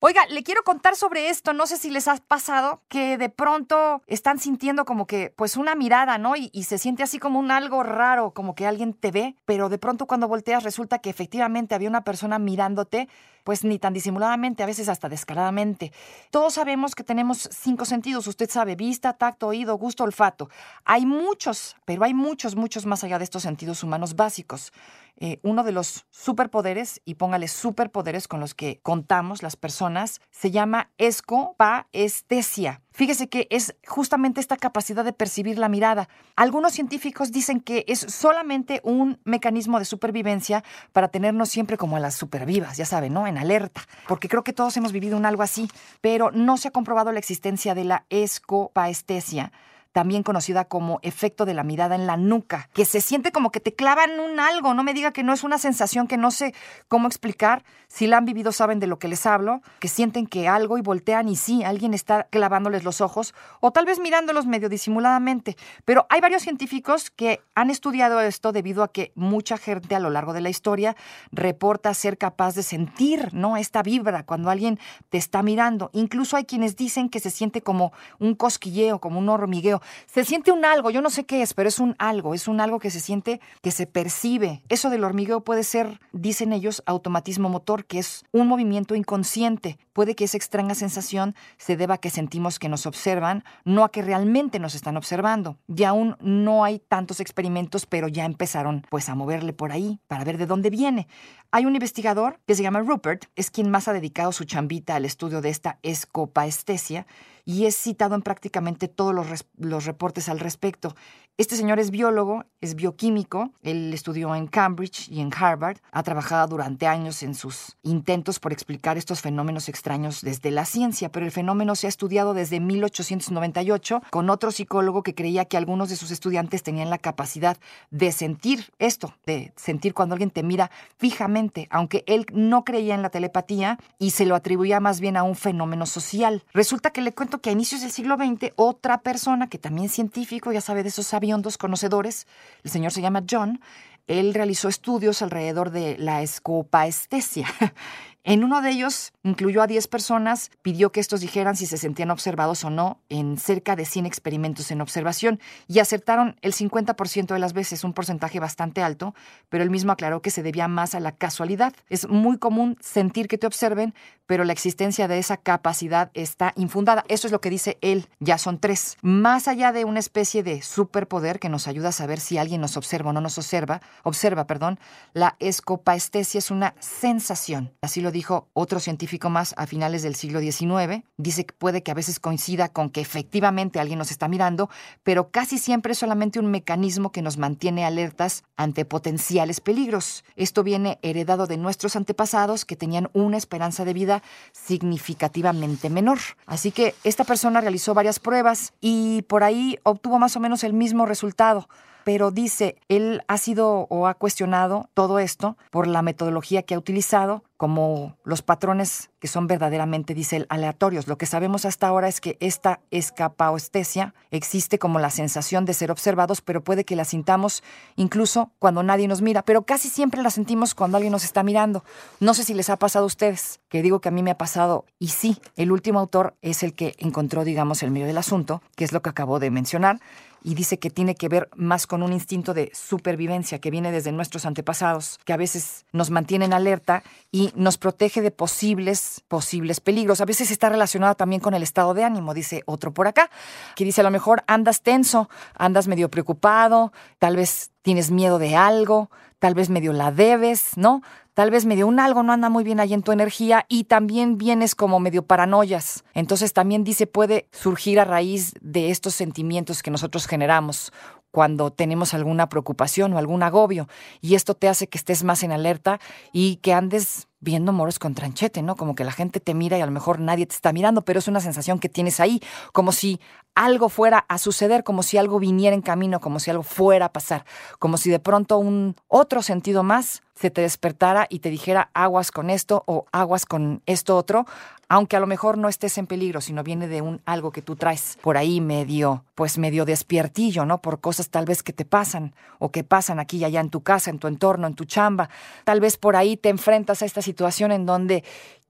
Oiga, le quiero contar sobre esto. No sé si les ha pasado que de pronto están sintiendo como que, pues, una mirada, ¿no? Y, y, se siente así como un algo raro, como que alguien te ve, pero de pronto cuando volteas resulta que efectivamente había una persona mirándote, pues ni tan disimuladamente, a veces hasta descaradamente. Todos sabemos que tenemos cinco sentidos, usted sabe, vista, tacto, oído, gusto, olfato. Hay muchos, pero hay muchos, muchos más allá de estos sentidos humanos básicos. Eh, uno de los superpoderes, y póngale superpoderes con los que contamos las personas, se llama escopaestesia. Fíjese que es justamente esta capacidad de percibir la mirada. Algunos científicos dicen que es solamente un mecanismo de supervivencia para tenernos siempre como a las supervivas, ya saben, ¿no? En alerta. Porque creo que todos hemos vivido un algo así, pero no se ha comprobado la existencia de la escopaestesia también conocida como efecto de la mirada en la nuca, que se siente como que te clavan un algo, no me diga que no es una sensación que no sé cómo explicar, si la han vivido saben de lo que les hablo, que sienten que algo y voltean y sí, alguien está clavándoles los ojos o tal vez mirándolos medio disimuladamente, pero hay varios científicos que han estudiado esto debido a que mucha gente a lo largo de la historia reporta ser capaz de sentir, ¿no? Esta vibra cuando alguien te está mirando. Incluso hay quienes dicen que se siente como un cosquilleo, como un hormigueo se siente un algo, yo no sé qué es, pero es un algo, es un algo que se siente, que se percibe. Eso del hormigueo puede ser, dicen ellos, automatismo motor, que es un movimiento inconsciente. Puede que esa extraña sensación se deba a que sentimos que nos observan, no a que realmente nos están observando. Y aún no hay tantos experimentos, pero ya empezaron pues a moverle por ahí para ver de dónde viene. Hay un investigador que se llama Rupert, es quien más ha dedicado su chambita al estudio de esta escopaestesia y es citado en prácticamente todos los, los, reportes al respecto. Este señor es biólogo, es bioquímico, él estudió en Cambridge y en Harvard, ha trabajado durante años en sus intentos por explicar estos fenómenos extraños desde la ciencia, pero el fenómeno se ha estudiado desde 1898 con otro psicólogo que creía que algunos de sus estudiantes tenían la capacidad de sentir esto, de sentir cuando alguien te mira fijamente, aunque él no creía en la telepatía y se lo atribuía más bien a un fenómeno social. Resulta que le cuento que a inicios del siglo XX, otra persona que también científico, ya sabe de esos sabiondos conocedores, el señor se llama John, él realizó estudios alrededor de la escopaestesia En uno de ellos incluyó a 10 personas, pidió que estos dijeran si se sentían observados o no en cerca de 100 experimentos en observación y acertaron el 50% de las veces, un porcentaje bastante alto, pero él mismo aclaró que se debía más a la casualidad. Es muy común sentir que te observen, pero la existencia de esa capacidad está infundada. Eso es lo que dice él, ya son tres. Más allá de una especie de superpoder que nos ayuda a saber si alguien nos observa o no nos observa, observa, perdón, la escopaestesia es una sensación, así lo dijo otro científico más a finales del siglo XIX. Dice que puede que a veces coincida con que efectivamente alguien nos está mirando, pero casi siempre es solamente un mecanismo que nos mantiene alertas ante potenciales peligros. Esto viene heredado de nuestros antepasados que tenían una esperanza de vida significativamente menor. Así que esta persona realizó varias pruebas y por ahí obtuvo más o menos el mismo resultado pero dice, él ha sido o ha cuestionado todo esto por la metodología que ha utilizado, como los patrones que son verdaderamente, dice él, aleatorios. Lo que sabemos hasta ahora es que esta escapaoestesia existe como la sensación de ser observados, pero puede que la sintamos incluso cuando nadie nos mira, pero casi siempre la sentimos cuando alguien nos está mirando. No sé si les ha pasado a ustedes, que digo que a mí me ha pasado, y sí, el último autor es el que encontró, digamos, el medio del asunto, que es lo que acabo de mencionar, y dice que tiene que ver más con un instinto de supervivencia que viene desde nuestros antepasados, que a veces nos mantienen alerta y nos protege de posibles, posibles peligros. A veces está relacionado también con el estado de ánimo, dice otro por acá, que dice a lo mejor andas tenso, andas medio preocupado, tal vez tienes miedo de algo, tal vez medio la debes, ¿no? Tal vez medio un algo no anda muy bien ahí en tu energía y también vienes como medio paranoias. Entonces también dice puede surgir a raíz de estos sentimientos que nosotros generamos cuando tenemos alguna preocupación o algún agobio. Y esto te hace que estés más en alerta y que andes viendo moros con tranchete, ¿no? Como que la gente te mira y a lo mejor nadie te está mirando, pero es una sensación que tienes ahí, como si algo fuera a suceder, como si algo viniera en camino, como si algo fuera a pasar, como si de pronto un otro sentido más se te despertara y te dijera aguas con esto o aguas con esto otro, aunque a lo mejor no estés en peligro, sino viene de un algo que tú traes por ahí medio, pues medio despiertillo, ¿no? Por cosas tal vez que te pasan o que pasan aquí y allá en tu casa, en tu entorno, en tu chamba. Tal vez por ahí te enfrentas a esta situación en donde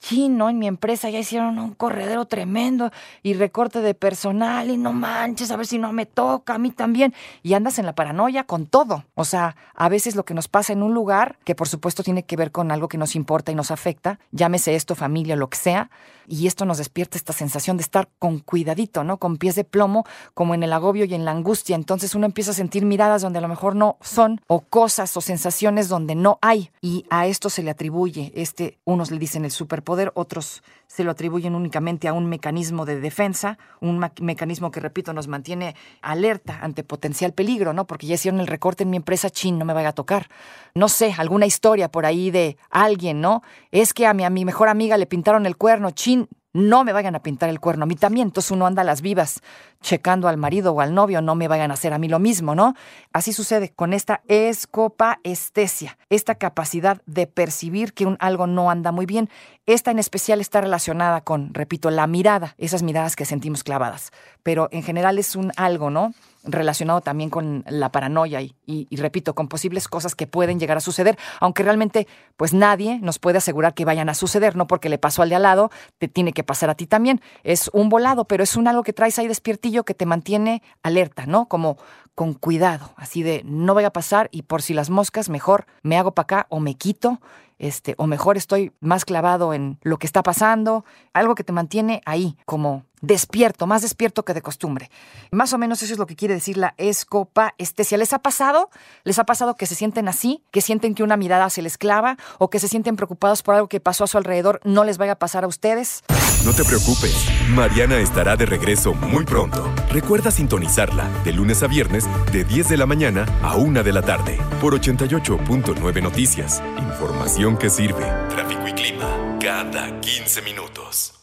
chino, en mi empresa ya hicieron un corredero tremendo y recorte de personal y no manches, a ver si no me toca, a mí también. Y andas en la paranoia con todo. O sea, a veces lo que nos pasa en un lugar, que por supuesto tiene que ver con algo que nos importa y nos afecta, llámese esto familia, lo que sea, y esto nos despierta esta sensación de estar con cuidadito, ¿no? Con pies de plomo, como en el agobio y en la angustia. Entonces uno empieza a sentir miradas donde a lo mejor no son, o cosas o sensaciones donde no hay. Y a esto se le atribuye este, unos le dicen el superpoder, otros se lo atribuyen únicamente a un mecanismo de defensa, un mecanismo que, repito, nos mantiene alerta ante potencial peligro, ¿no? Porque ya hicieron el recorte en mi empresa, chin, no me vaya a tocar. No sé, alguna historia por ahí de alguien, ¿no? Es que a mi, a mi mejor amiga le pintaron el cuerno, chin, no me vayan a pintar el cuerno a mí también. Entonces uno anda a las vivas checando al marido o al novio, no me vayan a hacer a mí lo mismo, ¿no? Así sucede con esta escopaestesia, esta capacidad de percibir que un algo no anda muy bien. Esta en especial está relacionada con, repito, la mirada, esas miradas que sentimos clavadas. Pero en general es un algo, ¿no? relacionado también con la paranoia y, repito, con posibles cosas que pueden llegar a suceder, aunque realmente pues nadie nos puede asegurar que vayan a suceder, no porque le pasó al de al lado, te tiene que pasar a ti también. Es un volado, pero es un algo que traes ahí despiertillo que te mantiene alerta, ¿no? Como con cuidado, así de no vaya a pasar y por si las moscas, mejor me hago para acá o me quito este, o mejor estoy más clavado en lo que está pasando, algo que te mantiene ahí, como despierto, más despierto que de costumbre. Más o menos eso es lo que quiere decir la escopa estesia. ¿Les ha pasado? ¿Les ha pasado que se sienten así? ¿Que sienten que una mirada se les clava? ¿O que se sienten preocupados por algo que pasó a su alrededor no les vaya a pasar a ustedes? No te preocupes, Mariana estará de regreso muy pronto. Recuerda sintonizarla de lunes a viernes de 10 de la mañana a 1 de la tarde por 88.9 Noticias. Información que sirve. Tráfico y clima cada 15 minutos.